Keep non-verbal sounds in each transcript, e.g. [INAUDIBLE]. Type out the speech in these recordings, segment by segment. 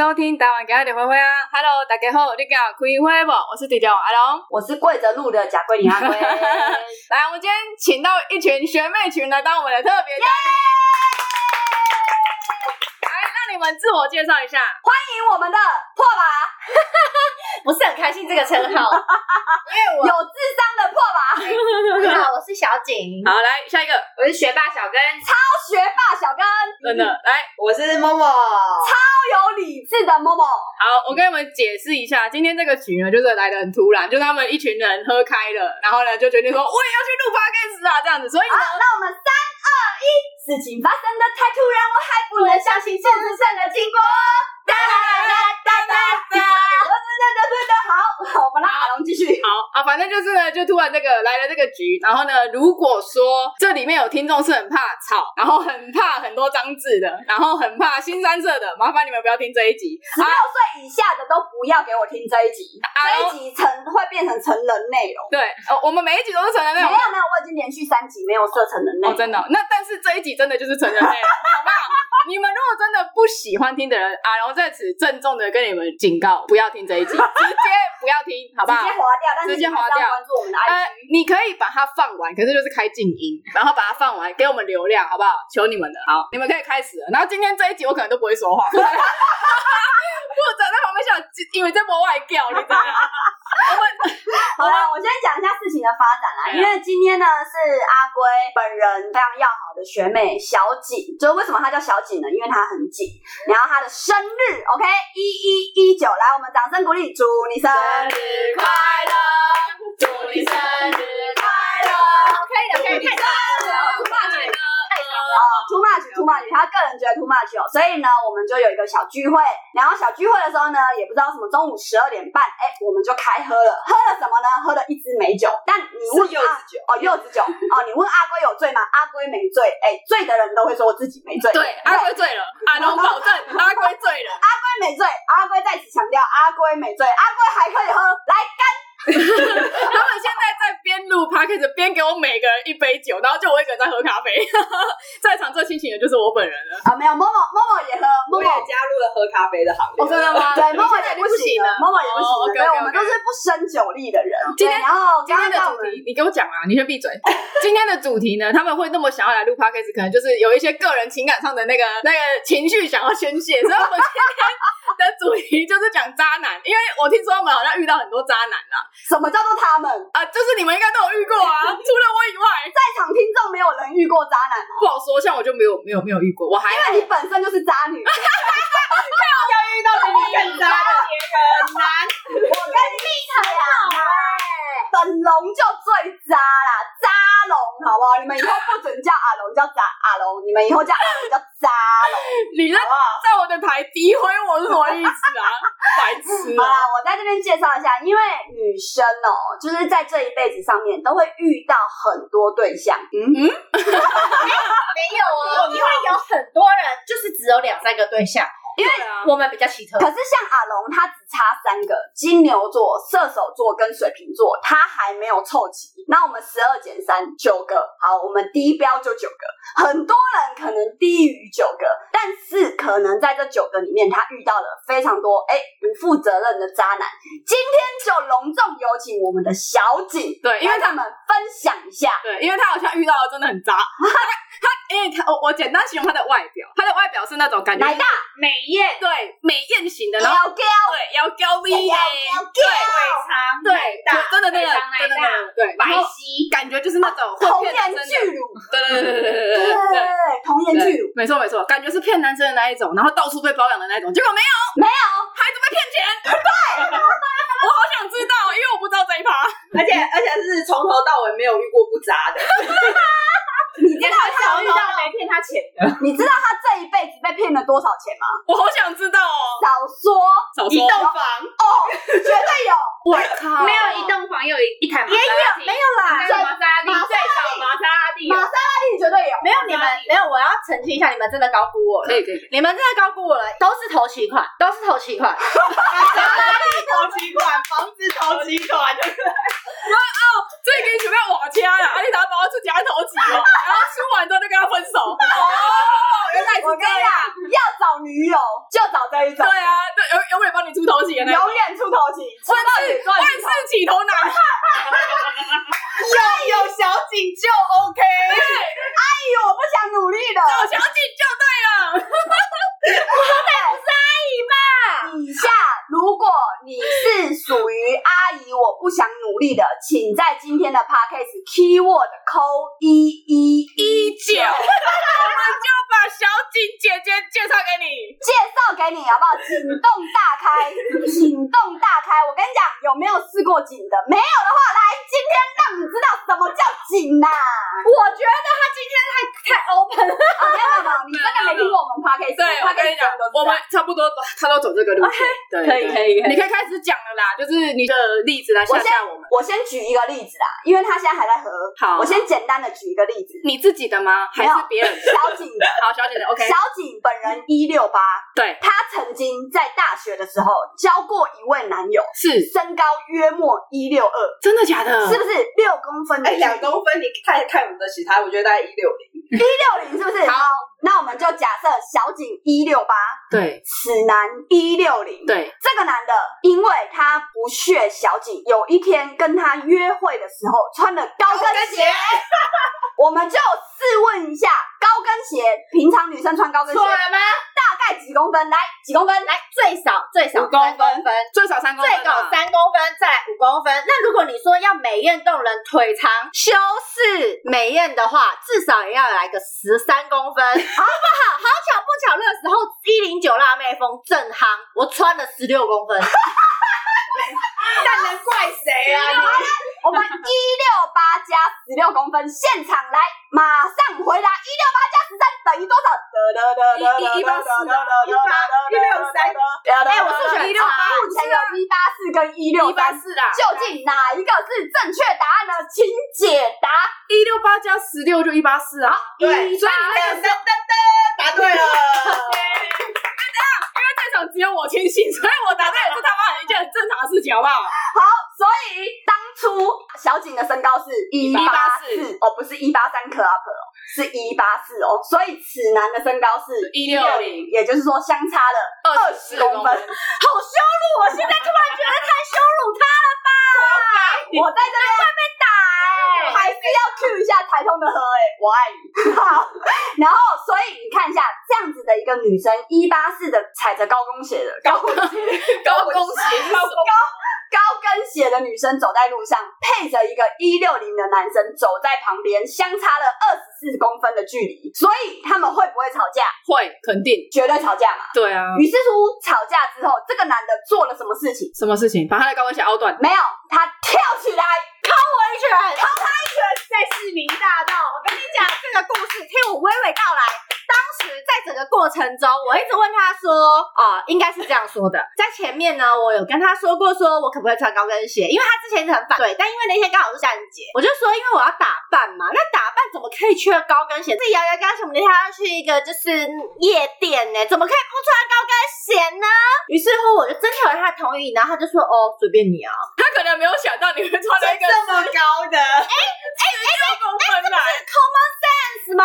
收听台湾家的灰灰啊！Hello，大家好，你敢有开会不？我是迪龙阿龙，我是跪着录的贾桂林阿龟。[LAUGHS] 来，我们今天请到一群学妹群来当我们的特别嘉宾。来，让你们自我介绍一下。欢迎我们的破爸，不是很开心这个称号，[LAUGHS] 因为我有智商的破吧。你好，我是小景。好，来下一个，我是学霸小根，超学霸小根。真的，来，我是某某，超有理智的某某。好，我跟你们解释一下，今天这个局呢，就是来的很突然，就他们一群人喝开了，然后呢就决定说我也要去录 podcast 啊，这样子。所以呢，那我们三二一，事情发生的太突然，我还不能相信事实上的经过。哒哒哒哒哒哒。好，我们让阿龙继续。好啊，反正就是呢，就突然这个来了这个局，然后呢，如果说这里面有听众是很怕吵，然后很怕很多脏字的，然后很怕新三色的，麻烦你们不要听这一集。十六岁以下的都不要给我听这一集，这一集成会变成成人内容。对，哦，我们每一集都是成人内容。没有没有，我已经连续三集没有设成人内容。哦，真的。那但是这一集真的就是成人内容，好不好？[LAUGHS] 你们如果真的不喜欢听的人，阿龙在此郑重的跟你们警告，不要听这一集，直接不要听，好不好？直接划掉，但是直接划掉。关注我们的 IG，、呃、你可以把它放完，可是就是开静音，然后把它放完，给我们流量，好不好？求你们了，好，你们可以开始了。然后今天这一集我可能都不会说话，[LAUGHS] 负责在旁边想，因为这波外调，你知道吗？我 [LAUGHS] 们好了，我先讲一下事情的发展啦。因为今天呢是阿龟本人非常要好的学妹小景，就是为什么她叫小景呢？因为她很紧，然后她的生日，OK，一一一九，来，我们掌声鼓励，祝你生日快乐，祝你生日快乐，OK 的，可以太长了，Too much，Too much，他个人觉得 Too much 哦，所以呢，我们就有一个小聚会。然后小聚会的时候呢，也不知道什么，中午十二点半，哎，我们就开喝了。喝了什么呢？喝了一支美酒。但你问柚子酒哦，柚子酒哦，你问阿龟有醉吗？阿龟没醉。哎，醉的人都会说我自己没醉。对，阿龟醉了，阿龙保证阿龟醉了，阿龟没醉。阿龟在此强调，阿龟没醉，阿龟还可以喝，来干。[LAUGHS] 边给我每个人一杯酒，然后就我一个人在喝咖啡。[LAUGHS] 在场最清醒的就是我本人了。啊，没有，默默默默也喝，默默也加入了喝咖啡的行列。真的吗？对，默默也不行了，默默也不行了。对，我们都是不生酒力的人。今天，然后今天的主题，你给我讲啊，你先闭嘴。[LAUGHS] 今天的主题呢，他们会那么想要来录 podcast，可能就是有一些个人情感上的那个那个情绪想要宣泄，所以我们今天的主题就是讲渣男，因为我听说他们好像遇到很多渣男啊。什么叫做他们啊？就是你们应该都有遇过啊，除了我以外，在场听众没有人遇过渣男吗？不好说，像我就没有没有没有遇过，我还因为你本身就是渣女，[LAUGHS] 要遇到比你更渣的也很难。我跟你比很好哎。本龙就最渣啦，渣龙，好不好？你们以后不准叫阿龙，叫渣阿龙。你们以后叫阿龙叫渣龙。[LAUGHS] 你在在我的台诋毁我是什么意思啊？[LAUGHS] 白痴！好啦，我在这边介绍一下，因为女生哦，就是在这一辈子上面都会遇到很多对象。嗯嗯，[LAUGHS] 没有哦，因为有很多人就是只有两三个对象。因为我们比较奇特，可是像阿龙，他只差三个：金牛座、射手座跟水瓶座，他还没有凑齐。那我们十二减三，九个。好，我们低标就九个。很多人可能低于九个，但是可能在这九个里面，他遇到了非常多哎不负责任的渣男。今天就隆重有请我们的小景，对，因为他们分享一下，对，因为他好像遇到了真的很渣。他因为他我我简单形容他的外表，他的外表是那种感觉奶大美艳，对。美艳型的，然后对要高 V 耶，对腿长，对真的真的真的对白皙，感觉就是那种童颜巨乳，对对对对对对对童颜巨乳，没错没错，感觉是骗男生的那一种，然后到处被包养的那种，结果没有。没有，孩子被骗钱，对，[LAUGHS] 我好想知道，因为我不知道这一趴，[LAUGHS] 而且而且是从头到尾没有遇过不渣的。[LAUGHS] 你知道他遇到没骗他钱的？你知道他这一辈子被骗了多少钱吗？我好想知道哦。少说，少说。一栋房哦，绝对有。我靠，没有一栋房，有一一台玛莎拉蒂。没有啦，玛莎拉蒂最少玛莎拉蒂，玛莎拉蒂绝对有。没有你们，没有，我要澄清一下，你们真的高估我了。可以可以，你们真的高估我了，都是头期款，都是头期款。玛莎拉蒂头期款，房子头期款，对不对？然后哦，这个准备要瓦掐了，而且他把我自己还头期哦。[LAUGHS] 然后吃完之后就跟他分手，哦，原来是这样。要找女友就找这一种。对啊，对，永永远帮你出头期的那永种。远出头期，出到底赚万事起头难。有有小景就 OK。阿姨，我不想努力了。找小景就对了。以下，如果你是属于阿姨，我不想努力的，请在今天的 podcast keyword 扣一一一九，我们就把小景姐姐介绍给你。介绍给你好不好？景洞大开，景洞大开。我跟你讲，有没有试过景的？没有的话，来，今天让你知道什么叫景呐、啊。我觉得他今天太太 open 了。啊，没有没有没有，你真的没听过我们 podcast？对，我跟你讲，我们差不多，他都走这个路线。对，可以可以可以你可以开始讲了啦，就是你的例子来吓吓我们。我先举一个例子啊，因为他现在还在喝。好，我先简单的举一个例子。你自己的吗？还是别人的？小景的。好，小景的。OK。小景本人一六八，对，他曾经在大学的时候交过一位男友，是身高约莫一六二，真的假的？是不是六公分的？哎，两公分，你太看不得起他，我觉得大概一六零。一六零是不是？好，那我们就假设小景一六八，对，此男一六零，对，这个男的，因为他不屑小景，有一天跟他约会的时候穿了高跟鞋，[LAUGHS] 我们就试问一下，高跟鞋平常女生穿高跟鞋错了吗？大概几公分？来，几公分？来，最少最少五公分三公分，最少三公最高三公分，再来五公分。那如果你说要美艳动人、腿长、修饰美艳的话，至少也要来个十三公分，[LAUGHS] 好不好？好巧不巧，那个时候一零九辣妹风正夯，我穿了十六公分。[LAUGHS] [LAUGHS] 那能怪谁啊？你我们一六八加十六公分，现场来，马上回答，一六八加十三等于多少得得得？一八四啊一八一六三。哎，我数学一六八目前有一八四跟一六一八三，四啦，究竟哪一个是正确答案呢？请解答。一六八加十六就一八四啊。对，所以你那个噔噔噔，答对了。因为这场只有我清醒，所以我答对也是他妈的一件很正常的事情，好不好？好，所以当初小景的身高是一八四184哦，不是一八三 club 哦，是一八四哦，所以此男的身高是一六零也就是说相差了二十公分，好羞辱！我现在突然觉得太羞辱他了吧？我在这边 [LAUGHS] 通的喝哎，我爱你。好，然后所以你看一下这样子的一个女生，一八四的踩着高跟鞋的高跟鞋高跟鞋是什么高跟鞋的女生走在路上，配着一个一六零的男生走在旁边，相差了二十四公分的距离，所以他们会不会吵架？会，肯定。绝对吵架嘛。对啊。于是乎，吵架之后，这个男的做了什么事情？什么事情？把他的高跟鞋凹断？没有，他跳起来敲我一拳，敲他一拳，在市民大道。我跟你讲这个故事，听我娓娓道来。当时在整个过程中，我一直问他说：“啊、呃，应该是这样说的。在前面呢，我有跟他说过，说我可不可以穿高跟鞋？因为他之前是很反对，但因为那天刚好是圣诞节，我就说，因为我要打扮嘛，那打扮怎么可以缺高跟鞋？是摇摇刚才我们那天要去一个就是夜店呢，怎么可以不穿高跟鞋呢？于是乎，我就征求了他的同意，然后他就说：哦，随便你啊。他可能没有想到你会穿了一个这么高的，哎哎六公分来。common sense 吗？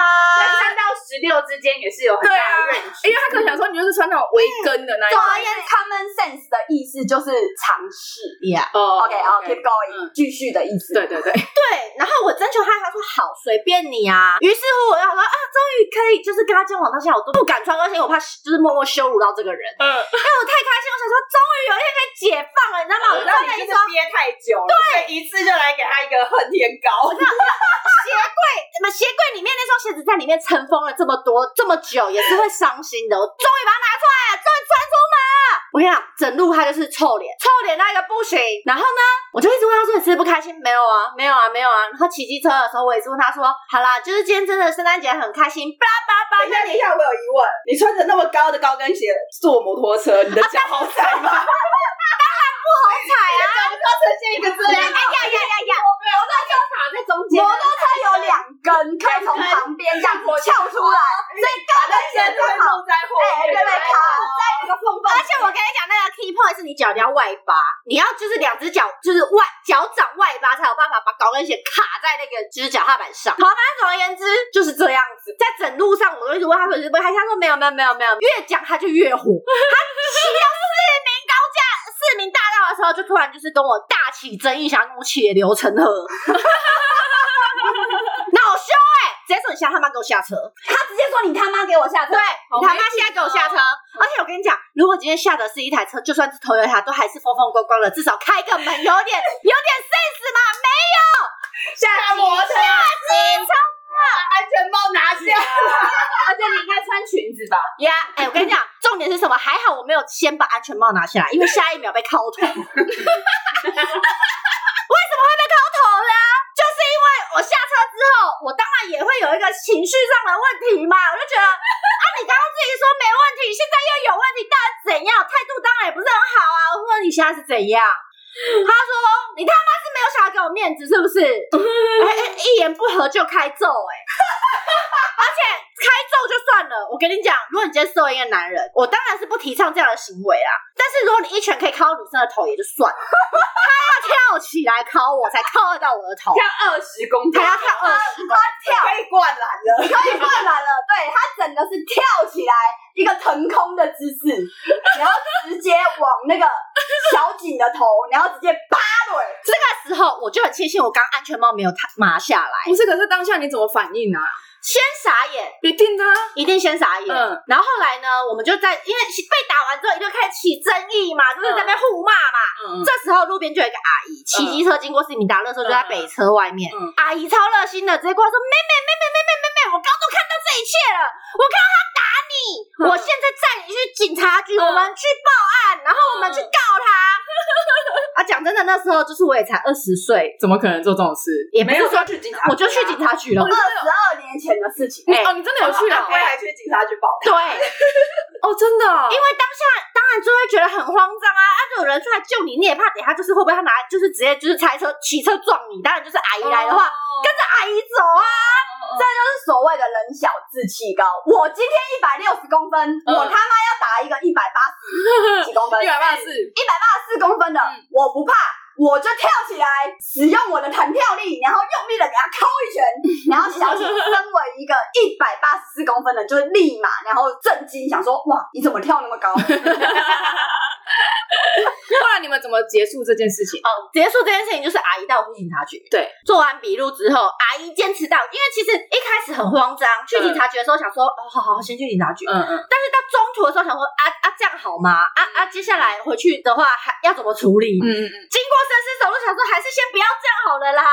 三到十六之间也是有很大的 range，因为他可能想说你就是穿那种围跟的那一种。总而言之，common sense 的意思就是尝试。呀哦 OK，好，keep going，继续的意思。对对对。对，然后我征求他，他说好，随便你啊。于是乎，我要说啊，终于可以就是跟他交往到现在，我都不敢穿高跟鞋，我怕就是默默羞辱到这个人。嗯。哎，我太开心，我想说，终于有一天可以解放了，你知道吗？我然后你就是憋太久了，对，一次就来给他一个恨天高。鞋柜，什么鞋柜里面那双鞋子在里面尘封了这么多这么久，也是会伤心的。我终于把它拿出来了，终于穿出门了。我跟你讲，整路他就是臭脸，臭脸那个不行。然后呢，我就一直问他说：“你是不是不开心？”没有啊，没有啊，没有啊。然后骑机车的时候，我也是问他说：“好啦，就是今天真的圣诞节很开心。”巴拉巴拉巴拉。等一下，等一下，我有疑问，你穿着那么高的高跟鞋坐摩托车，你的脚好踩吗？[LAUGHS] 不好踩啊！要呈现一个这样，哎呀呀呀呀！摩托车卡在中间，摩托车有两根可以从旁边这样子翘出来，所以刚才前面会露在后哎，对对，卡在那个缝缝。而且我跟你讲，那个 key point 是你脚你要外八，你要就是两只脚就是外脚掌外八才有办法把高跟鞋卡在那个就是脚踏板上。好，反正总而言之就是这样子。在整路上，我都一直问他，是不是？他说没有没有没有没有，越讲他就越火。他骑到四明四明大道的时候，就突然就是跟我大起争议，想要跟我血流成河。[LAUGHS] 恼羞哎！直接说你现在他妈给我下车！他直接说你他妈给我下车，对，你他妈现在给我下车！而且我跟你讲，如果今天下的是一台车，就算是 Toyota，都还是风风光光的，至少开个门有点有点 sense 嘛？没有，下摩托车，下机车，安全帽拿下，[LAUGHS] 而且你应该穿裙子吧？呀，哎，我跟你讲，重点是什么？还好我没有先把安全帽拿下来，因为下一秒被敲头。[LAUGHS] 为什么会被敲头呢？就是因为我下车之后，我当然也会有一个情绪上的问题嘛，我就觉得啊，你刚刚自己说没问题，现在又有问题，到底怎样？态度当然也不是很好啊。我说你现在是怎样？他说你他妈是没有想要给我面子是不是？[LAUGHS] 哎哎，一言不合就开揍哎、欸，[LAUGHS] 而且开揍就算了，我跟你讲，如果你今天收一个男人，我当然是不提倡这样的行为啦。但是如果你一拳可以敲到女生的头也就算了，他要跳起来敲我才敲得到我的头，跳二十公分，他要跳二十公分，跳可以灌篮了，可以灌篮了。对，他整个是跳起来一个腾空的姿势，然后直接往那个小景的头，然后直接扒腿。这个时候我就很庆幸我刚安全帽没有拿下来，不是，可是当下你怎么反应啊？先傻眼，一定啊，一定先傻眼。嗯，然后后来呢，我们就在因为被打完之后，一定开始起争议嘛，就是在那边互骂嘛。嗯，这时候路边就有一个阿姨骑机车经过斯米达勒的时候，就在北车外面。嗯，阿姨超热心的，直接过来说：“妹妹，妹妹，妹妹，妹妹，我刚刚都看到这一切了，我看到他打你，我现在载你去警察局，我们去报案，然后我们去告他。”啊，讲真的，那时候就是我也才二十岁，怎么可能做这种事？也没有说去警察，我就去警察局了。二十二年前的事情，哎哦，你真的有去啊？我还去警察局报。对，[LAUGHS] 哦，真的，因为当下当然就会觉得很慌张啊！啊，就有人出来救你，你也怕等下就是会不会他拿就是直接就是开车骑车撞你？当然就是阿姨来的话，跟着阿姨走啊！这就是所谓的人小志气高。我今天一百六十公分，我他妈要打一个一百八十几公分，[LAUGHS] 一百八十四，一百八十四公分的，我不怕。我就跳起来，使用我的弹跳力，然后用力的给他敲一拳，[LAUGHS] 然后小姐身为一个一百八十四公分的，就会立马然后震惊，想说哇，你怎么跳那么高？[LAUGHS] [LAUGHS] 后来你们怎么结束这件事情？哦，结束这件事情就是阿姨带我去警察局。对，做完笔录之后，阿姨坚持到，因为其实一开始很慌张，去警察局的时候想说，哦，好好好，先去警察局。嗯嗯。但是到中途的时候想说，啊啊，这样好吗？啊啊，接下来回去的话还要怎么处理？嗯嗯嗯。经过深思熟虑，想说还是先不要这样好了啦，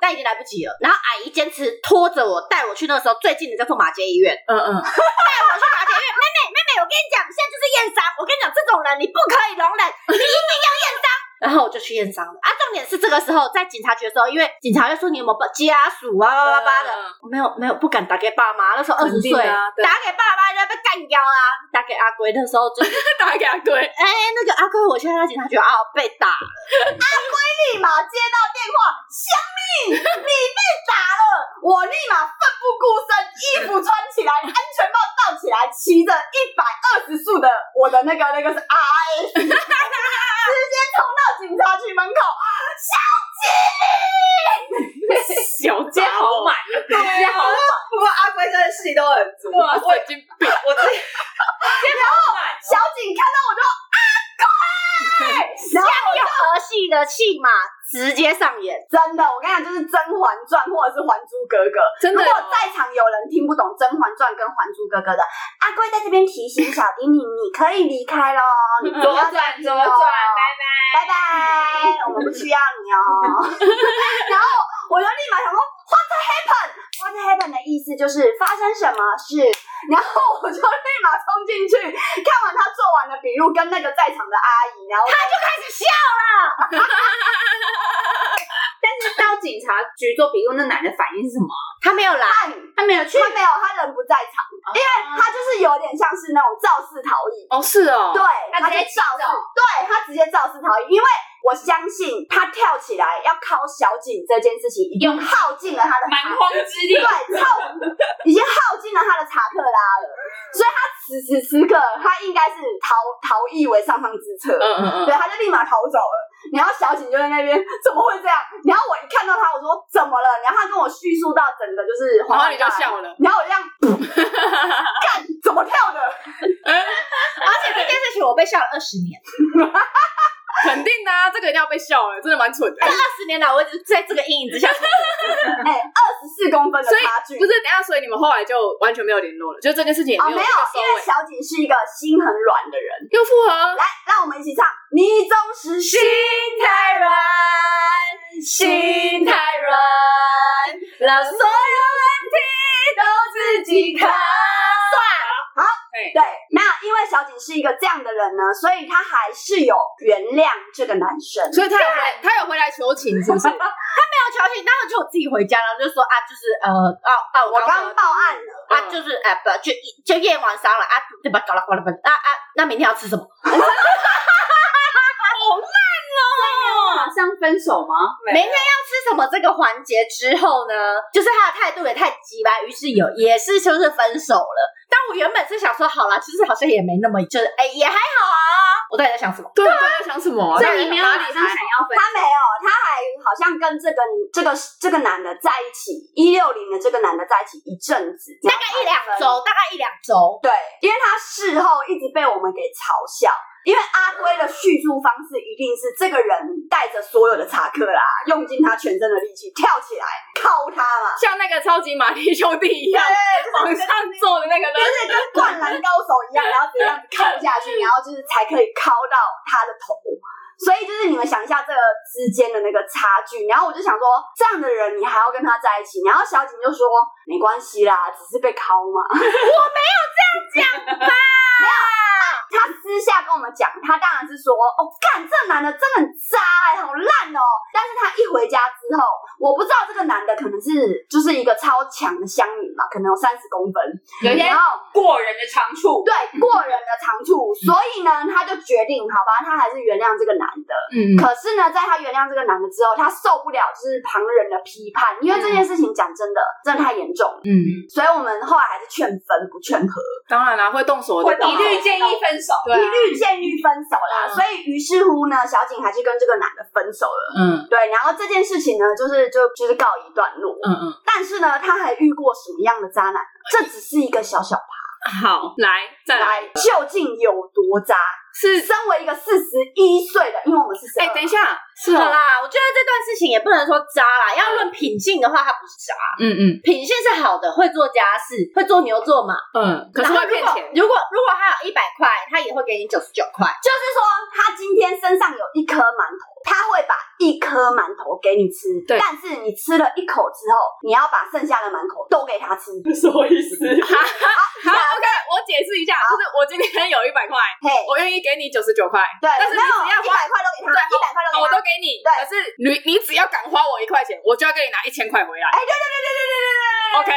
但已经来不及了。然后阿姨坚持拖着我带我去那个时候最近的叫做马街医院。嗯嗯。带我去马街医院，妹妹妹妹，我跟你讲，现在就是验伤。我跟你讲，这种人你不可以容忍。你一定要验伤，然后我就去验伤了啊！重点是这个时候在警察局的时候，因为警察就说你有没有家属啊，叭叭叭的，没有没有，不敢打给爸妈。那时候二十岁，啊打给爸妈就要被干掉啦。打给阿龟的时候就 [LAUGHS] 打给阿龟，哎，那个阿龟，我现在在警察局啊，被打了。阿龟立马接到电话，香蜜，你被打了，我立马奋不顾身，衣服穿起来，安全帽罩起来，骑着一百二十速的我的那个那个是 RS。直接冲到警察局门口，小姐，小姐好满，对啊，不过阿龟真的戏都很足，哇，我已经病，我自己，然后小景看到我就阿龟，然后有儿戏的戏码直接上演，真的，我跟你讲，就是《甄嬛传》或者是《还珠格格》，真的。如果在场有人听不懂《甄嬛传》跟《还珠格格》的，阿贵在这边提醒小丁你，你可以离开喽，你不要再左转，左转，拜拜，拜拜，我们不需要你哦。[LAUGHS] 然后我就立马想说，What happened？What happened 的意思就是发生什么事？然后我就立马冲进去，看完他做完的笔录跟那个在场的阿姨，然后他就开始笑了。[LAUGHS] 但是到警察局做笔录，那男的反应是什么？他没有来，他没有去，他没有，他人不在场，因为他就是有点像是那种肇事逃逸。哦，是哦，对，他直接肇事，对他直接肇事逃逸，因为我相信他跳起来要靠小景这件事情，已经耗尽了他的蛮荒之力，对，耗已经耗尽了他的查克拉了，所以他此时此刻他应该是逃逃逸为上上之策，嗯嗯嗯，对，他就立马逃走了。然后小景就在那边，怎么会这样？然后我一看到他，我说怎么了？然后他跟我叙述到整个就是，然后你就笑了，然后我这样，干怎么跳的？而 [LAUGHS] 且这件事情我被笑了二十年。[LAUGHS] 肯定的啊，这个一定要被笑了，真的蛮蠢的。这二十年来，我一直在这个阴影之下。[LAUGHS] 哎，二十四公分的差距，不是？等下，所以你们后来就完全没有联络了，就这件事情也没有。哦，没有，因为小景是一个心很软的人，又复合。来，让我们一起唱。你总是心太软，心太软，让所有问题都自己看。对，那因为小景是一个这样的人呢，所以他还是有原谅这个男生，所以他有回他有回来求情，是不是？[LAUGHS] 他没有求情，当然就我自己回家了，就说啊，就是呃，啊啊，我刚刚报案了，啊，就是哎不，就就验完伤了啊，对吧？搞了搞了搞了，啊啊，那明天要吃什么？[LAUGHS] 好烂哦！马上分手吗？明天要吃什么？这个环节之后呢，就是他的态度也太急吧，于是有也是就是分手了。但我原本是想说，好啦，其实好像也没那么，就是哎、也还好啊。我到底在想什么？对啊，在想什么？所以你没有。马上想要分？他没有，他还好像跟这个这个这个男的在一起，一六零的这个男的在一起一阵子，大概一两周，大概一两周。对，因为他事后一直被我们给嘲笑。因为阿龟的叙述方式一定是这个人带着所有的查克拉，用尽他全身的力气跳起来敲他嘛，像那个超级玛丽兄弟一样，往上坐的那个人，就是跟灌篮高手一样，然后这样子敲下去，然后就是才可以敲到他的头。所以就是你们想一下这个之间的那个差距，然后我就想说，这样的人你还要跟他在一起？然后小景就说没关系啦，只是被敲嘛。[LAUGHS] 我没有这样讲吧？[LAUGHS] 没有。他私下跟我们讲，他当然是说，哦，干这男的真的很渣哎、欸，好烂哦。但是他一回家之后，我不知道这个男的可能是就是一个超强的乡民嘛，可能有三十公分，有些过人的长处，对，过人的长处。所以呢，他就决定，好吧，他还是原谅这个男的。嗯。可是呢，在他原谅这个男的之后，他受不了就是旁人的批判，因为这件事情讲真的，真的太严重。嗯。所以我们后来还是劝分不劝和。当然啦，会动手的，一律建议分。一遇见遇分手啦，所以于是乎呢，小景还是跟这个男的分手了。嗯，对，然后这件事情呢，就是就就是告一段落。嗯嗯，但是呢，他还遇过什么样的渣男？这只是一个小小趴。好，来再来，究竟有多渣？是身为一个四十一岁的，因为我们是谁？哎，等一下，是啦，我觉得这段事情也不能说渣啦，要论品性的话，他不是渣。嗯嗯，品性是好的，会做家事，会做牛做马。嗯，可是会骗钱。如果如果他有一百块，他也会给你九十九块。就是说，他今天身上有一颗馒头，他会把一颗馒头给你吃。对，但是你吃了一口之后，你要把剩下的馒头都给他吃。[LAUGHS] 什么意思？好，好，[LAUGHS] OK，我解释一下，就是我今天有一百块，嘿，我愿意。给你九十九块，对，但是你只要花一百块都给他，一百块都给他，我都给你。对，可是你你只要敢花我一块钱，我就要给你拿一千块回来。哎，对对对对对对对对，OK，哎，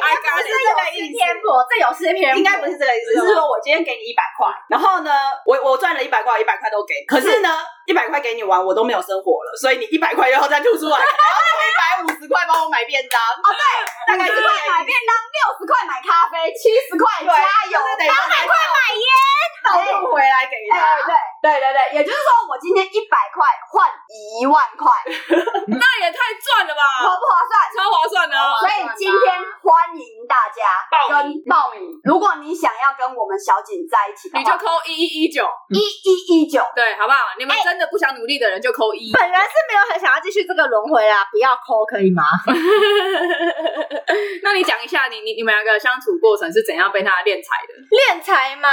不是这个意思，这有失偏颇，应该不是这个意思，是说我今天给你一百块，然后呢，我我赚了一百块，一百块都给，可是呢，一百块给你玩，我都没有生活了，所以你一百块又要再吐出来，[LAUGHS] 然后一百五十块帮我买便当。哦，对，大概是块买便当，六十块买咖啡，七十块加油，两百块买烟，倒吐回来给他。对对对，也就是说，我今天一百块换一万块，那也太赚了吧？划不划算？超划算的哦！所以今天欢迎大家跟报名。如果你想要跟我们小景在一起，你就扣一一一九一一一九，对，好不好？你们真的不想努力的人就扣一。本来是没有很想要继续这个轮回啊，不要扣可以吗？[LAUGHS] 那你讲一下，你你你们两个相处过程是怎样被他敛财的？敛财嘛，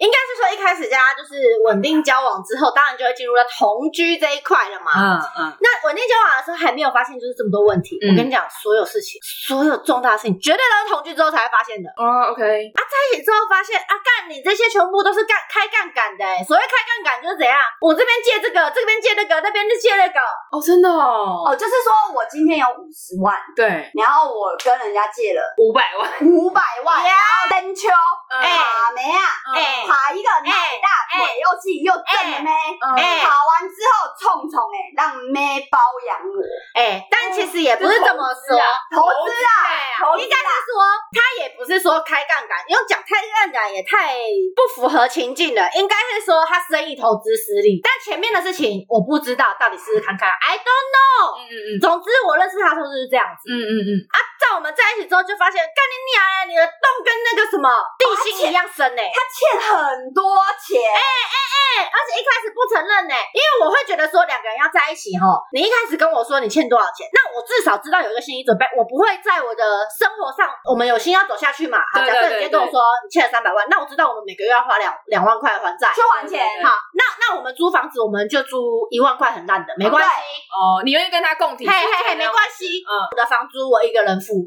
应该是说一开始大家就是稳定。交往之后，当然就会进入了同居这一块了嘛。嗯嗯。那稳定交往的时候还没有发现就是这么多问题。嗯、我跟你讲，所有事情，所有重大的事情，绝对都是同居之后才会发现的。哦，OK。啊，在一起之后发现啊，干你这些全部都是干开杠杆的。所谓开杠杆就是怎样？我这边借这个，这边借那个，那边就借那个。哦，真的哦。哦，就是说我今天有五十万，对，然后我跟人家借了五百万，五百万，然后登秋，哎，没啊，哎，爬一个奶大腿又细又正的妹，跑完之后冲冲哎，让妹包养我。哎、但其实也不是这么说，投资啊，投资啊应该是说他也不是说开杠杆，因为讲开杠杆也太不符合情境了。应该是说他生意投资失利，但前面的事情我不知道，到底试试看看，I don't know。嗯嗯嗯总之我认识他的时候就是这样子。嗯嗯嗯，啊，在我们在一起之后就发现，干你娘呀，你的洞跟那个什么地心一样深呢、欸。他欠很多钱，哎哎哎，而且一开始不承认呢、欸，因为我会觉得说两个人要在一起哈，你一开始跟我说你欠多少钱，那我至少知道有一个心理准备，我不会在我的生活上，我们有心要走下去嘛。好，假设你今天跟我说你欠了三百万，那我知道我们每个月要花两两万块还债，去还钱。好，那那我们租房子，我们就租一万块很烂的，没关系。哦，你愿意跟他共体？嘿嘿嘿，没关系。嗯，我的房租我一个人付。[LAUGHS]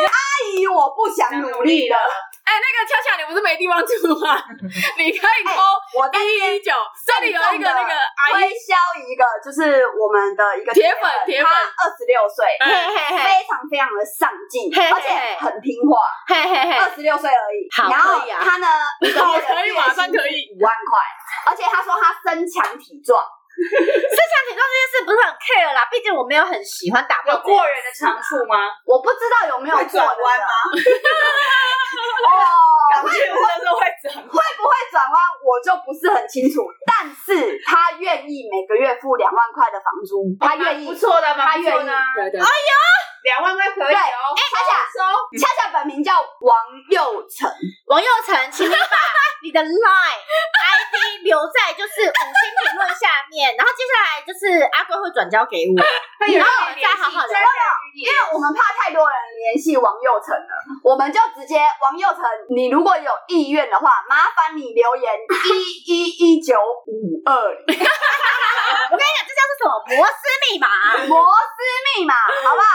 阿姨，我不想努力了。哎，那个恰恰，你不是没地方住吗？[LAUGHS] 你可以抽我在一一九，这里有一个那个阿推，销一个，就是我们的一个铁粉铁粉他二十六岁，哎。嘿嘿嘿。非常非常的上进，嘿嘿而且很听话，嘿嘿嘿，二十六岁而已。好然后可以啊。他呢，一个好月可以月马上可以。五万块，而且他说他身强体壮，身强体壮这件事不是很 care 啦，毕竟我没有很喜欢打炮。有过人的长处吗？我不知道有没有会转弯吗？[LAUGHS] 哦，感觉就是会转弯。会不会转弯，我就不是很清楚。但是他愿意每个月付两万块的房租，他愿意不。错的，他愿意对对，两万块可以对，哦。哎，恰恰恰恰本名叫王佑成，王佑成，请你把你的 Line ID 留在就是五星评论下面，然后接下来就是阿贵会转交给我，然后我们再好好聊。因为我们怕太多人联系王佑成了，[LAUGHS] 我们就直接王佑成，你如果有意愿的话，麻烦你留言一一一九五二零，[LAUGHS] 我跟你讲，这叫做什么摩斯密码？摩斯密码，好不好？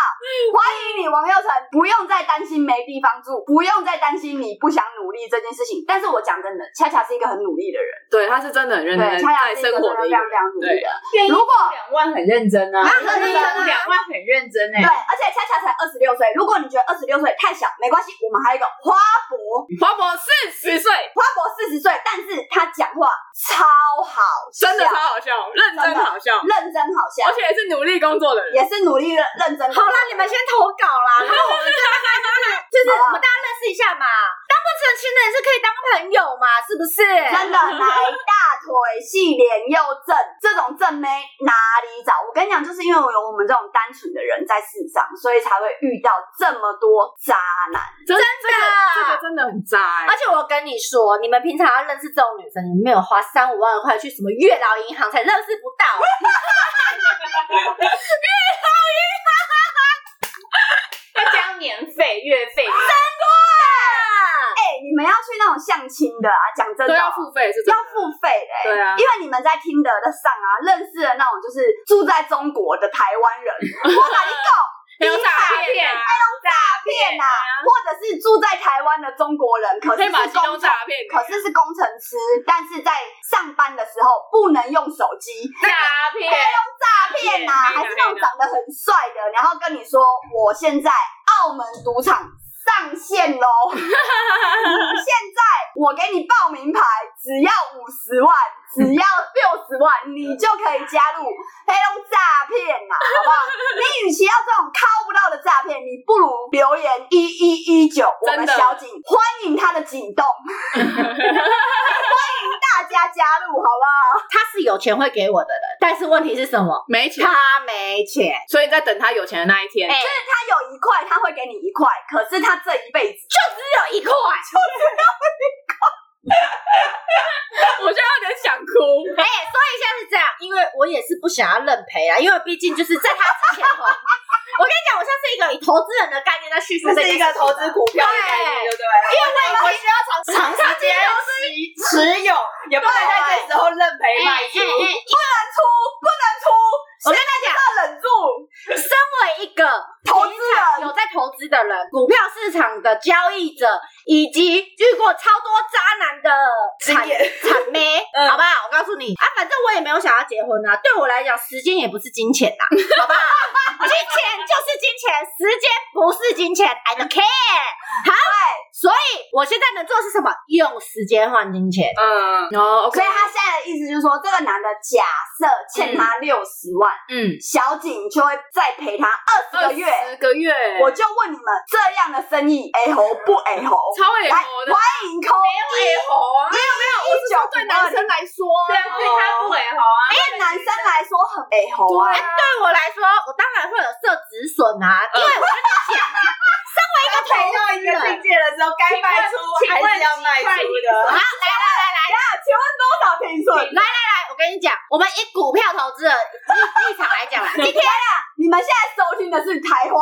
欢迎你，王佑成，不用再担心没地方住，不用再担心你不想努力这件事情。但是我讲真的，恰恰是一个很努力的人，对，他是真的很认，真恰恰在是一个真的生活的一个人非常非常努力的。愿意如果两万很认真啊，那很认真啊两万很认真哎、对，而且恰恰才二十六岁。如果你觉得二十六岁太小，没关系，我们还有一个花博，花博四十岁，花博四十岁，但是他讲话超好笑，真的超好笑，认真好笑，认真好笑而，且也是努力工作的人。也是努力的认真。好啦，你们先投稿啦，然后我们就是我们大家认识一下嘛。当不成情人是可以当朋友嘛，是不是？真的 [LAUGHS] 来大腿细脸又正，这种正妹哪里找？我跟你讲，就是因为有我们这种单纯的人在世上，所以才会遇到这么多渣男。真的这个这个真的很渣哎、而且我跟你说，你们平常要认识这种女生，你们没有花三五万块去什么月老银行才认识不到。[LAUGHS] [LAUGHS] [LAUGHS] 要交年费、月费。哎、你们要去那种相亲的啊，讲真的要付费是要付费的、欸，对啊因为你们在听的的上啊，认识的那种就是住在中国的台湾人，我跟你讲，[LAUGHS] 还有诈骗啊，诈骗呐，或者是住在台湾的中国人，可是是工程，诈骗，可是是工程师，但是在上班的时候不能用手机，诈骗，用诈骗呐，还是那种长得很帅的，然后跟你说我现在澳门赌场上线喽，[LAUGHS] 现在我给你报名牌，只要五十万，只要六十万，你就可以加入黑龙诈骗啦，[LAUGHS] 好不好？你与其要这种靠不到的诈骗，你不如留言一一一九，我们小景欢迎他的景动，欢迎大家加入，好不好？他是有钱会给我的人，但是问题是什么？没钱，他没钱。所以在等他有钱的那一天。哎就是他有一块，他会给你一块，可是他这一辈子就只有一块，[LAUGHS] 我现在有点想哭。哎、所以现在是这样，因为我也是不想要认赔啦，因为毕竟就是在他之前哈，[LAUGHS] 我跟你讲，我像是一个以投资人的概念在叙述这是一个投资股票的概念，对不对？因为我需要长长时间持持有，也不能在这时候认赔卖出。不能出，不能出，我跟大家要忍住。[LAUGHS] 身为一个投资人有在投资的人，股票市场的交易者，以及遇过超多渣男的惨经验惨妹，[LAUGHS] 嗯好不好？我告诉你啊，反正我也没有想要结婚啊。对我来讲，时间也不是金钱呐，好不好？[LAUGHS] 金钱就是金钱，时间不是金钱，I don't care。好，所以我现在能做的是什么？用时间换金钱。嗯，哦，OK，所以他现在的意思就是说，这个男的假设欠他六十万，嗯，小景就会再赔他二十个月。十个月，我就问你们，这样的生意，A 猴不 A 猴？超 A 来，猴的，欢迎扣一，猴啊，没有没有，我是说对男生来说，对他不 A 猴啊，对男生来说很 A 猴啊。哎，对我来说，我当然会有设止损啊，因为我跟你讲啊，身为一个 [LAUGHS] 投赔到一个境界的时候，该卖出还是要卖出的。好，来来来来，请问多少停损？来来来，我跟你讲，我们以股票投资的立 [LAUGHS] 立场来讲啦，[LAUGHS] 今天啊，你们现在收听的是台花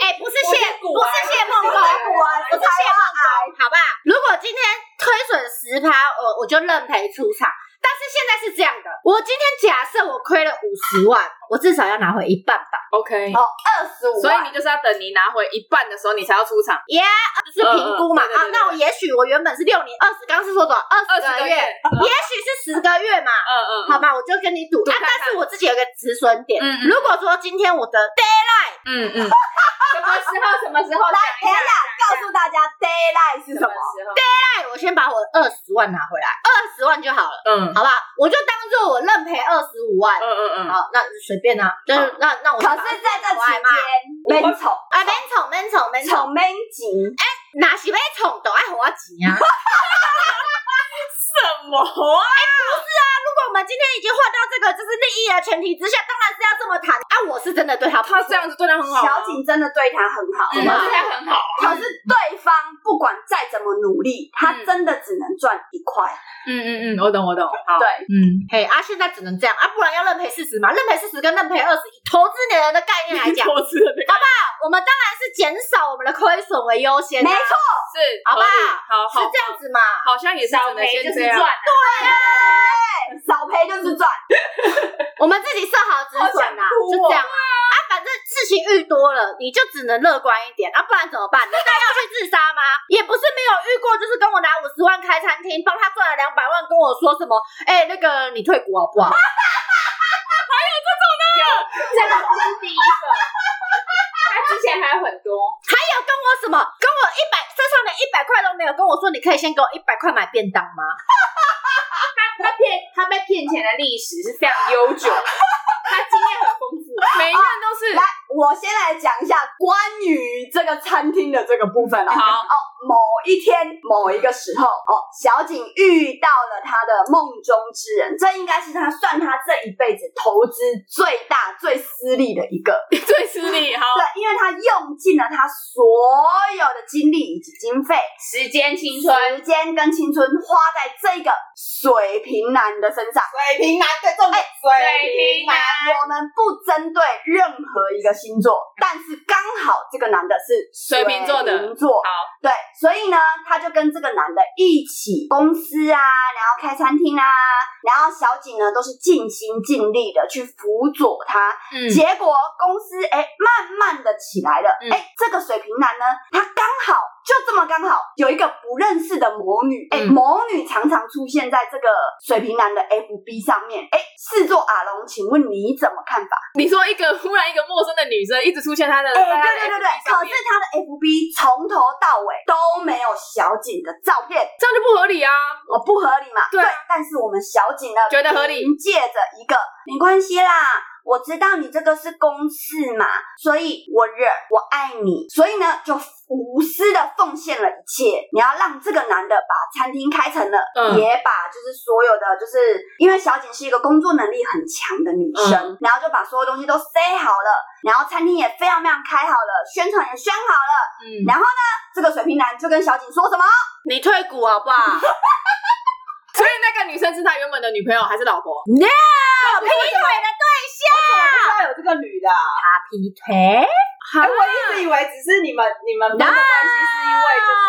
癌，哎，不是谢，不是谢梦工，不是谢梦工，好吧？如果今天亏损十趴，我我就认赔出场。但是现在是这样的，我今天假设我亏了五十万，我至少要拿回一半吧。OK，哦，二十五万，所以你就是要等你拿回一半的时候，你才要出场。耶，是评估嘛？啊，那我也许我原本是六年二十，刚刚是说多少？二十个月，也许是十个月嘛。嗯嗯，好吧，我就跟你赌。啊，但是我自己有个止损点。嗯嗯。如果说今天我的 d a y l i g h t 嗯嗯，什么时候？什么时候？来，等一下，告诉大家 d a y l i g h t 是什么时候 d a y l i g h t 我先把我二十万拿回来，二十万就好了。嗯。好吧，我就当做我认赔二十五万。嗯嗯嗯，好，那随便啊，就是那那我。可是在这期间，免宠啊，免宠免宠免宠免钱，哎，哪是免宠都爱花钱啊？[LAUGHS] 什么啊？哎，不是啊，如果我们今天已经换到这个就是利益的前提之下，当然是要这么谈啊。我是真的对他，他这样子对他很好，小景真的对他很好，对他很好。可是对方不管再怎么努力，他真的只能赚一块。嗯嗯嗯，我懂我懂。好，对，嗯，嘿啊，现在只能这样啊，不然要认赔四十嘛？认赔四十跟认赔二十，投资的人的概念来讲，投资的好不好？我们当然是减少我们的亏损为优先，没错，是，好不好？好，是这样子嘛？好像也是少赔就是赚，对呀，少赔就是赚。[LAUGHS] 我们自己设好止损呐，就这样啊。反正事情遇多了，你就只能乐观一点啊，不然怎么办？难道要去自杀吗？也不是没有遇过，就是跟我拿五十万开餐厅，帮他赚了两百万，跟我说什么？哎，那个你退股好不好？[LAUGHS] 还有这种呢？有，这个不是第一个，他之前还有很多，还有跟我什么？跟我一百身上连一百块都没有，跟我说你可以先给我一百块买便当吗？他他骗他被骗钱的历史是非常悠久，他经验很丰富，每一个人都是。来，我先来讲一下关于这个餐厅的这个部分啊。好哦，某一天某一个时候，哦，小景遇到了他的梦中之人，这应该是他算他这一辈子投资最大最私利的一个，[LAUGHS] 最私利。哈，对，因为他用尽了他所有的精力以及经费、时间、青春、时间跟青春花在这个水瓶男的身上。水瓶男对重点，水瓶男，我们不针对任何一个星座，但是刚好这个男的是水瓶座的，好，对，所以呢，他就跟这个男的一起公司啊，然后开餐厅啊，然后小景呢都是尽心尽力的去辅佐他，嗯，结果公司哎慢慢的起来了，哎，这个水瓶男呢，他刚好。就这么刚好有一个不认识的魔女，哎、魔女常常出现在这个水瓶男的 FB 上面，哎、欸，视作阿龙，请问你怎么看法？你说一个忽然一个陌生的女生一直出现他的，哎、欸，对对对对，可是他的 FB 从头到尾都没有小景的照片，这样就不合理啊！我不合理嘛？对，对，但是我们小景呢，觉得合理，凭借着一个没关系啦。我知道你这个是公事嘛，所以我忍，我爱你，所以呢就无私的奉献了一切。你要让这个男的把餐厅开成了，嗯、也把就是所有的，就是因为小景是一个工作能力很强的女生，嗯、然后就把所有东西都塞好了，然后餐厅也非常非常开好了，宣传也宣好了，嗯，然后呢，这个水瓶男就跟小景说什么？你退股好不好？[LAUGHS] 所以那个女生是他原本的女朋友还是老婆？No，劈腿的对象。我不知道有这个女的，他劈腿。哎，我一直以为只是你们你们分的关系，是因为就是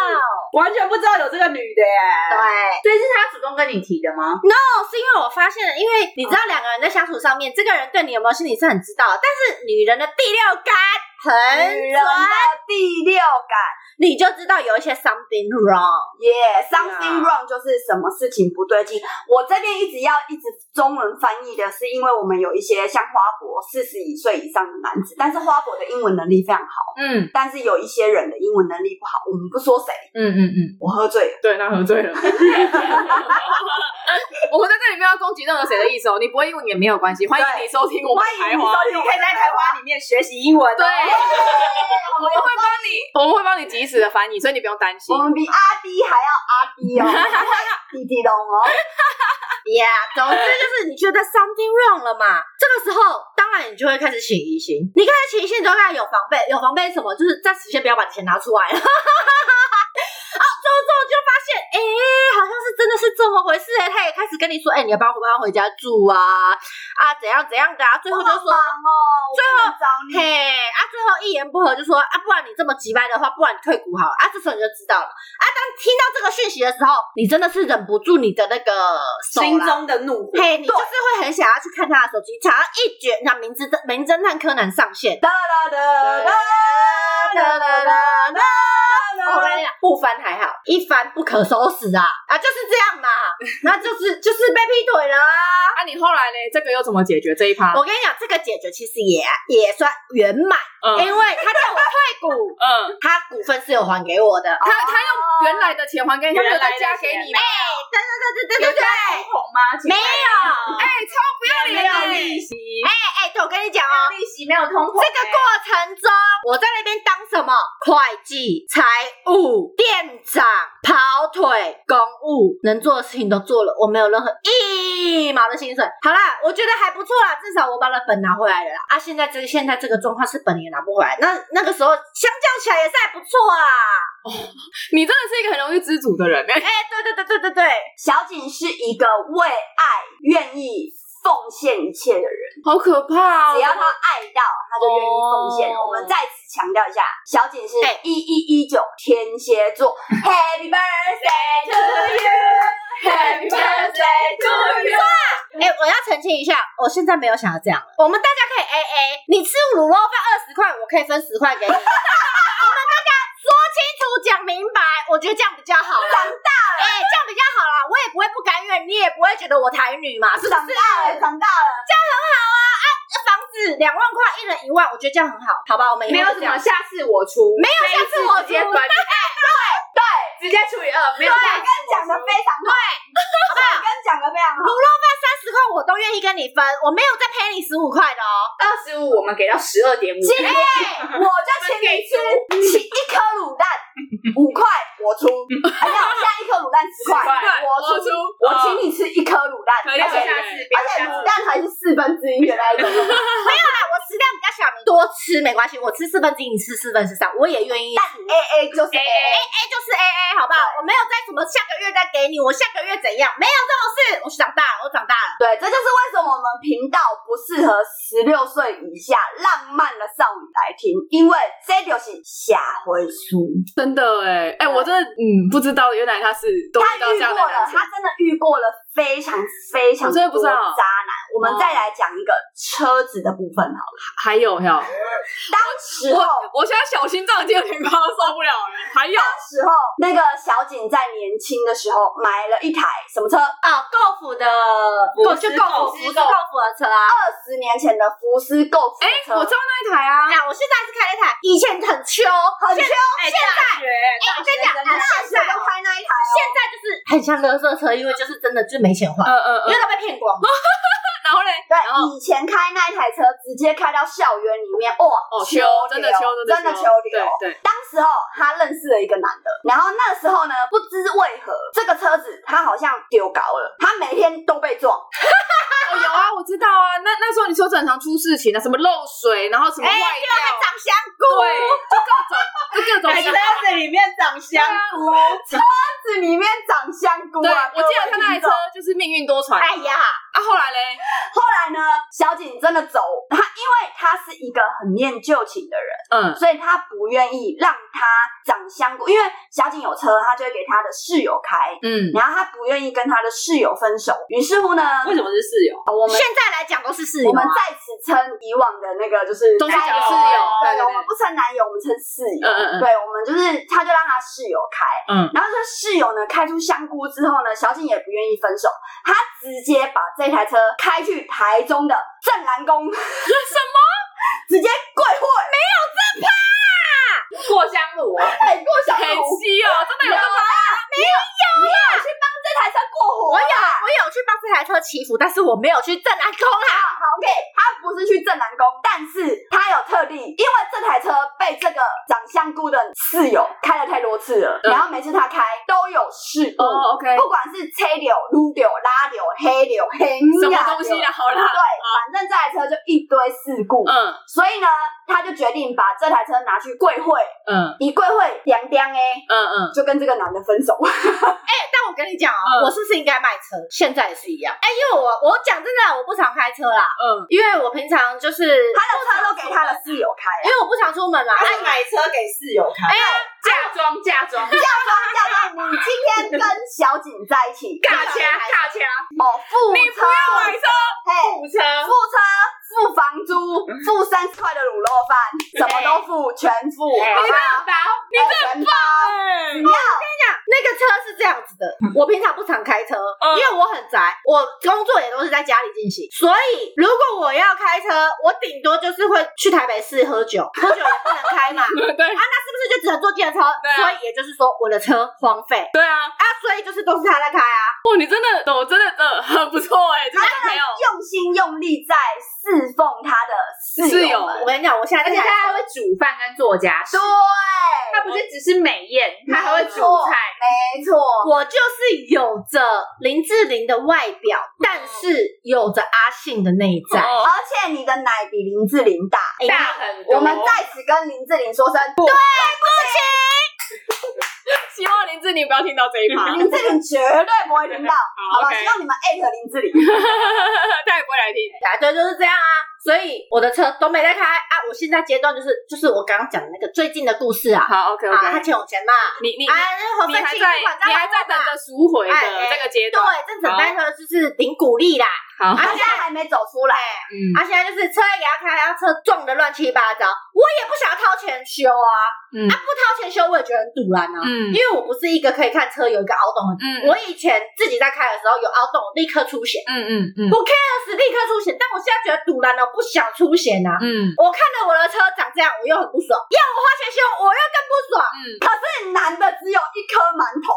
完全不知道有这个女的耶。对，所以是他主动跟你提的吗？No，是因为我发现了，因为你知道两个人在相处上面，这个人对你有没有心里是很知道，但是女人的第六感很准，女人的第六感。你就知道有一些 something wrong。Yeah，something wrong 就是什么事情不对劲。我这边一直要一直中文翻译的是，因为我们有一些像花博四十一岁以上的男子，但是花博的英文能力非常好，嗯但是有一些人的英文能力不好。我们不说谁，嗯嗯嗯，我喝醉了。对，那喝醉了。[LAUGHS] [LAUGHS] 我们在这里没有要攻击任何谁的意思哦，你不会英文也没有关系，欢迎你收听我们的台花。你可以在台湾里面学习英文、哦。对，[LAUGHS] 我们会帮你，[LAUGHS] 我们会帮你及时的翻译，所以你不用担心我。们比阿迪还要阿迪哦，[LAUGHS] 弟弟懂哦。Yeah，总之就是你觉得 something wrong 了嘛？这个时候，当然你就会开始起疑心。你开始起疑心，你就开始有防备，有防备什么？就是暂时先不要把钱拿出来之后就发现，哎、好像是真的是这么回事哎、他也开始跟你说，哎、你要不要不要回家住啊？啊，怎样怎样的啊？最后就说，哦，最后。嘿，啊，最后一言不合就说，啊，不然你这么急掰的话，不然你退股好了。啊，这时候你就知道了。啊，当听到这个讯息的时候，你真的是忍不住你的那个手心中的怒火。嘿，你就是会很想要去看他的手机，想要一卷，那名侦名侦探柯南上线。哒哒哒哒哒哒哒哒我跟你讲，不翻还好，一翻不可收拾啊！啊，就是这样嘛，[LAUGHS] 那就是就是被劈腿了啊！啊，你后来呢？这个又怎么解决这一趴？我跟你讲，这个解决其实也也算圆满，嗯因为他叫我退股，[LAUGHS] 嗯，他股份是有还给我的。他他用原来的钱还给你，他没有再加给你哎？对对对对对对，红吗？没有。哎，超不要脸没有的利息，哎哎，对，我跟你讲哦，利息没有通膨这个过程中，我在那边当什么？会计、财务、店长、跑腿、公务，能做的事情都做了，我没有任何一毛的薪水。好啦，我觉得还不错啦，至少我把那本拿回来了啦。啊，现在这个现在这个状况是本也拿不回来，那那个时候相较起来也是还不错啊。哦你真的是一个很容易知足的人哎。哎，对对对对对对，小景是一个为爱愿意奉献一切的人，好可怕哦！只要他爱到，他就愿意奉献。哦我们再次强调一下，小景是哎一一一九天蝎座，Happy birthday to you，Happy birthday to you。哎，我要澄清一下，我现在没有想要这样了。我们大家可以 A A，你吃卤肉饭二十块，我可以分十块给你。[LAUGHS] 我们大家说清楚、讲明白，我觉得这样比较好啦。长大了，哎、这样比较好啦，我也不会不甘愿，你也不会觉得我台女嘛，是不是？长大了，长大了。房子两万块，一人一万，我觉得这样很好，好吧？我们以没有。什么下次我出，没有下次我出直接分，对，直接除以二，没有小下根讲的非常好，好不好跟你讲的非常好。卤肉饭三十块，我都愿意跟你分，我没有再赔你十五块的哦。二十五，我们给到十二点五。今天我就请你吃 [LAUGHS] [LAUGHS] 我出，哎没有，现在一颗卤蛋十块，我我出出，我请你吃一颗卤蛋，而且而且卤蛋还是四分之一的那一种，[LAUGHS] 没有啦，我食量比较小，你多吃没关系，我吃四分之一，你吃四分之三，我也愿意但。A A 就是 A A，A 就是 A A，好不好？我没有再什么下个月再给你，我下个月怎样？没有这种事。我长大了，我长大了。对，这就是为什么我们频道不适合十六岁以下浪漫的少女来听，因为这就是下回书。真的哎哎，我真的嗯不知道，原来他是都他遇过了，他真的遇过了非常非常多渣男。我们再来讲一个车子的部分好了。还有还有，当时候，我我现在小心脏已经有点快要受不了了。还有当时候那个小景在年轻的时候买了一台什么车？哦，Golf 的，福斯就 Golf 福斯 Golf 的车啊。二十年前的福斯 Golf 的哎，车。我知道那一台啊哎，呀，我现在是开那台，以前很秋，很秋，现在，哎，我跟你讲，大现学在都开那一台哦。现在就是很像垃圾车，因为就是真的就没钱换，嗯嗯嗯因为，他被骗光。[LAUGHS] 然后嘞，对，以前开那一台车，直接开到校园里面，哇，哦秋真的秋真的秋流。对对，当时候他认识了一个男的，然后那时候呢，不知为何这个车子他好像丢高了，他每天都被撞。[LAUGHS] 哦有啊，我知道啊。那那时候你说正常出事情啊，什么漏水，然后什么哎，坏掉，长香菇，对，就各种就各种 [LAUGHS] 在车子里面长香菇，车子里面长香菇对，啊！我记得他那台车就是命运多舛。哎呀，啊，后来嘞，后来呢，小景真的走，他因为他是一个很念旧情的人，嗯，所以他不愿意让他长香菇，因为小景有车，他就会给他的室友开，嗯，然后他不愿意跟他的室友分手，于是乎呢，为什么是室友？我们现在来讲都是室友啊，我们在此称以往的那个就是都是室友对，我们不称男友，我们称室友，嗯嗯嗯。对，我们就是他就让他室友开，嗯，然后这室友呢开出香菇之后呢，小景也不愿意分手，他直接把这台车开去台中的正南宫，什么？[LAUGHS] 直接跪会，没有过香炉，哎过小很可惜哦，真的有这么你有去帮这台车过火我有啊？我有去帮这台车祈福，但是我没有去正南宫啊。好，OK，他不是去正南宫，但是他有特地，因为这台车被这个长香菇的室友开了太多次了，嗯。然后每次他开都有事故，哦，OK，不管是车流、撸流、拉流、黑柳、黑什么东西啦？好啦，对，反正这台车就一堆事故，嗯所以呢，他就决定把这台车拿去贵会，嗯一贵会，凉凉哎，嗯嗯，就跟这个男的分手。[LAUGHS] 哎、但我跟你讲哦、嗯我是不是应该卖车？现在也是一样。哎、因为我我讲真的，我不常开车啦，嗯，因为我平常就是他的车都给他的室友开啊，因为我不常出门嘛。他是买车给室友开。哎呀，嫁妆嫁妆，嫁妆嫁妆，你今天跟小景在一起，尬掐尬掐，哦，付你不车，要买车，嘿，付车，付车，付房租，付三十块的卤肉饭，[LAUGHS] 什么都付，全付，哎。好不好？包，你全包，哎不要，那个车是这样子的，我平常不常开车，嗯。因为我很宅，我工作也都是在家里进行，所以如果我要开车，我顶多就是会去台北市喝酒，[LAUGHS] 喝酒也不能开嘛，[LAUGHS] 对。啊，那是不是就只能坐计程车？对啊。所以也就是说，我的车荒废。对啊，啊，所以就是都是他在开啊。哦，你真的，我真的，呃，很不错哎，这个男朋友，用心用力在侍奉他的室室友我跟你讲，我现在而且他还会煮饭跟做家事。对，，他不是只是美艳，他还会煮菜。没错，我就是有着林志玲的外表，但是有着阿信的内在。哦。而且你的奶比林志玲大，大很多。我们在此跟林志玲说声对不 [LAUGHS] 希望林志玲不要听到这一趴，林志玲绝对不会听到，[LAUGHS] 好吧希望你们艾特林志玲。[LAUGHS] 他也不会来听，啊，对，就是这样啊。所以我的车都没在开啊。我现在阶段就是就是我刚刚讲的那个最近的故事啊。好，OK 啊，他欠我钱嘛。你你啊，你还在你还在等着赎回的这个阶段，对，正准备的就是领鼓励啦。好，他现在还没走出来，嗯，啊，现在就是车也给他开，然后车撞的乱七八糟，我也不想要掏钱修啊。嗯啊，不掏钱修我也觉得很堵然啊。嗯因为我不是一个可以看车有一个凹洞的。嗯我以前自己在开的时候有凹洞，立刻出险。嗯嗯嗯我 care 是立刻出险，但我现在觉得堵然了，我不想出险啊。嗯我看着我的车长这样，我又很不爽，要我花钱修，我又更不爽。嗯，可是男的只有一颗馒头，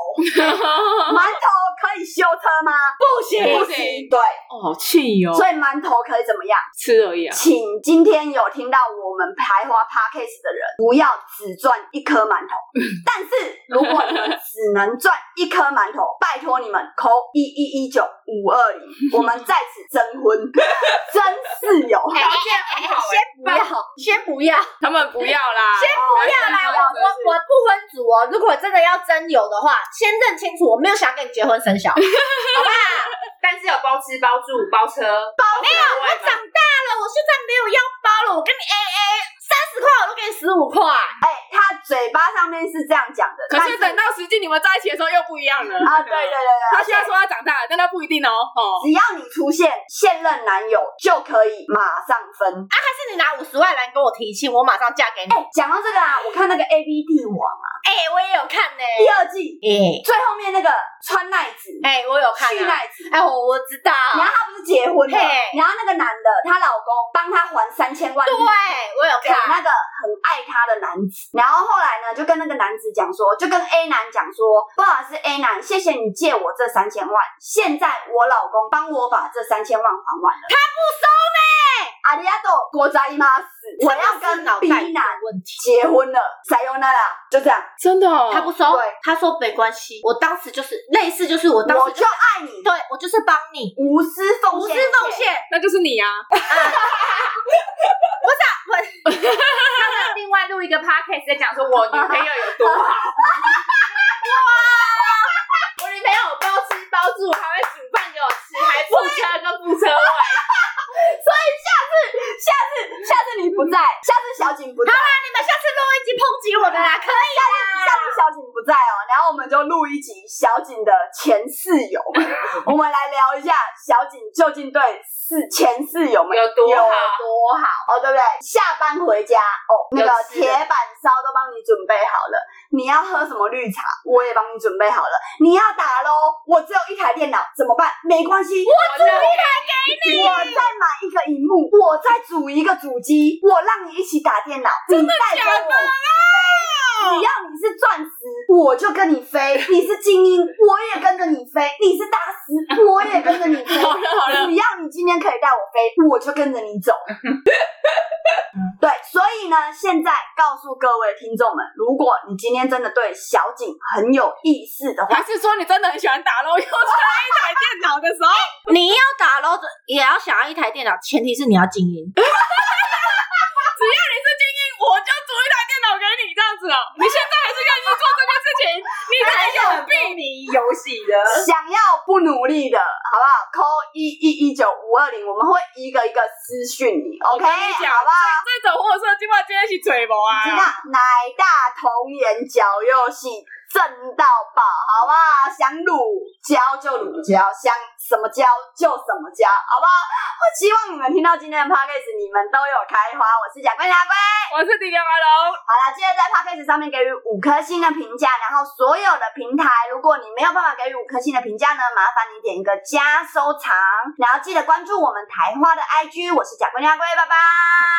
[LAUGHS] 馒头可以修车吗？不行不行对，哦，好气哦，所以馒头可以怎么样？吃而已啊，请今天有听到我们排花 podcast 的人，不要只赚一颗馒头。[LAUGHS] 但是如果你们只能赚一颗馒头，拜托你们扣一一一九五二零，我们在此征婚，[LAUGHS] 真室友。条件很好先不要，先不要，[LAUGHS] 他们不要啦，[LAUGHS] 先不要啦！我我我不分组哦。如果真的要真有的话，先认清楚，我没有想跟你结婚生小孩，[LAUGHS] 好不好？但是有包吃包住包车，包没有，我长大了，我现在没有要包了，我跟你 A A，三十块我都给你十五块。哎、他嘴巴上面是这样讲的，可是等到实际你们在一起的时候又不一样了啊，对对对对，他现在说他长大了，但他不一定哦，哦，只要你出现现任男友，就可以马上分啊。还是你拿五十万来跟我提亲，我马上嫁给你。哎、讲到这个啊，我看那个 A B 帝王啊，哎、我也有看呢、第二季哎、最后面那个川奈子、哎、我有看啊。旭奈子，哎、我我知道。然后他不是结婚了，嘿然后那个男的，她老公帮他还三千万，对，我有看。那个很爱她的男子，然后后来呢，就跟那个男子讲说，就跟 A 男讲说，不好意思，A 男，谢谢你借我这三千万，现在我老公帮我把这三千万还完了，他不收呢，阿里亚多。国在吗？死，我要跟老 B 男问题。结婚了，塞尤那啦，就这样，真的哦，他不收对，他说没关系。我当时就是类似，就是我当我就时就爱你，对我就是帮你。无私奉献，无私奉，献。那就是你啊，[LAUGHS] 他们另外录一个 podcast 在讲说我女朋友有多好。哇！我女朋友包吃包住，还会煮饭给我吃，还付车跟付车在，下次小景不在，好啦你们下次录一集抨击我们啦，可以下次下次小景不在哦，然后我们就录一集小景的前室友，[LAUGHS] 我们来聊一下小景究竟对四前室友们有多好。有多好。哦，对不对？下班回家哦，那个铁板烧都帮你准备好了，你要喝什么绿茶，我也帮你准备好了。你要打喽，我只有一台电脑，怎么办？没关系，我租一台给你，我再买一个荧幕，我再组一个主机，我让你一起打电脑，真的假的？只要你是钻石，我就跟你飞；你是精英，我也跟着你飞；你是大师，我也跟着你飞。[LAUGHS] 好了好了只要你今天可以带我飞，我就跟着你走。对，所以呢，现在告诉各位听众们，如果你今天真的对小景很有意思的话，还是说你真的很喜欢打捞，又出来一台电脑的时候，你要打咯，也要想要一台电脑，前提是你要精英。[LAUGHS] 只要你是精英，我就租一台电脑给你，这样子哦。你现在还是愿意做这件事情，你真的有病！你游戏的，想要不努力的，好不好？call 一一一九五二零，我们会一个一个私讯你，OK，好不好？这种货色今晚今天是嘴毛啊！知道奶大童颜绞肉系正到爆，好不好？想乳胶就乳胶，想什么胶就什么胶，好不好？我希望你们听到今天的 podcast，你们都有开花。我是贾龟阿龟。我是迪迪马龙，好了，记得在 podcast 上面给予五颗星的评价，然后所有的平台，如果你没有办法给予五颗星的评价呢，麻烦你点一个加收藏，然后记得关注我们台花的 IG，我是贾龟阿龟，拜拜。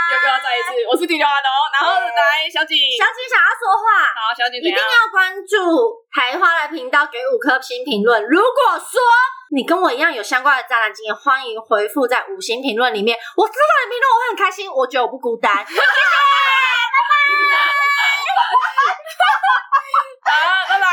又给我再一次，我是迪迪马龙，然后来小景，小景想要说话，好，小景？一定要关注台花的频道给五颗星评论。如果说你跟我一样有相关的渣男经验，欢迎回复在五星评论里面。我知道你评论，我很开心，我觉得我不孤单。[LAUGHS] 拜拜，拜拜。